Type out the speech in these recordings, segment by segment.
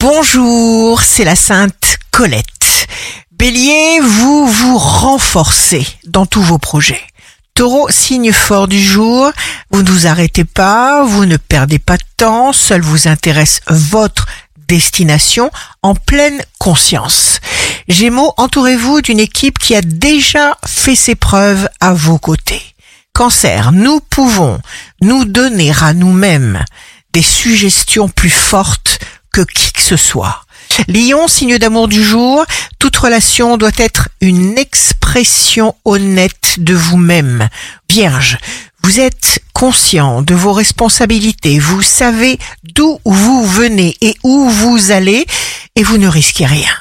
Bonjour, c'est la Sainte Colette. Bélier, vous vous renforcez dans tous vos projets. Taureau, signe fort du jour, vous ne vous arrêtez pas, vous ne perdez pas de temps, seul vous intéresse votre destination en pleine conscience. Gémeaux, entourez-vous d'une équipe qui a déjà fait ses preuves à vos côtés. Cancer, nous pouvons nous donner à nous-mêmes des suggestions plus fortes que qui que ce soit. Lion, signe d'amour du jour, toute relation doit être une expression honnête de vous-même. Vierge, vous êtes conscient de vos responsabilités, vous savez d'où vous venez et où vous allez et vous ne risquez rien.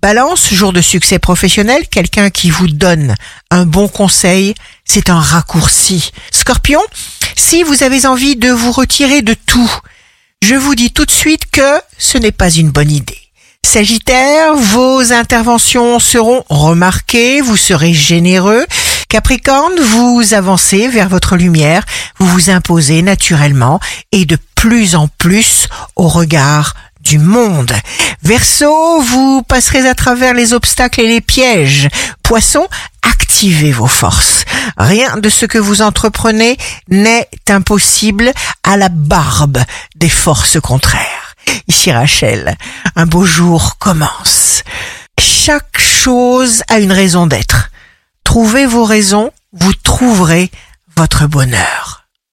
Balance, jour de succès professionnel, quelqu'un qui vous donne un bon conseil, c'est un raccourci. Scorpion, si vous avez envie de vous retirer de tout, je vous dis tout de suite que ce n'est pas une bonne idée. Sagittaire, vos interventions seront remarquées, vous serez généreux. Capricorne, vous avancez vers votre lumière, vous vous imposez naturellement et de plus en plus au regard du monde. Verseau, vous passerez à travers les obstacles et les pièges. Poisson, activez vos forces. Rien de ce que vous entreprenez n'est impossible à la barbe des forces contraires. Ici Rachel, un beau jour commence. Chaque chose a une raison d'être. Trouvez vos raisons, vous trouverez votre bonheur.